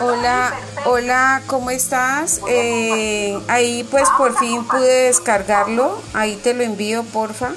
Hola, hola, ¿cómo estás? Eh, ahí pues por fin pude descargarlo, ahí te lo envío, porfa.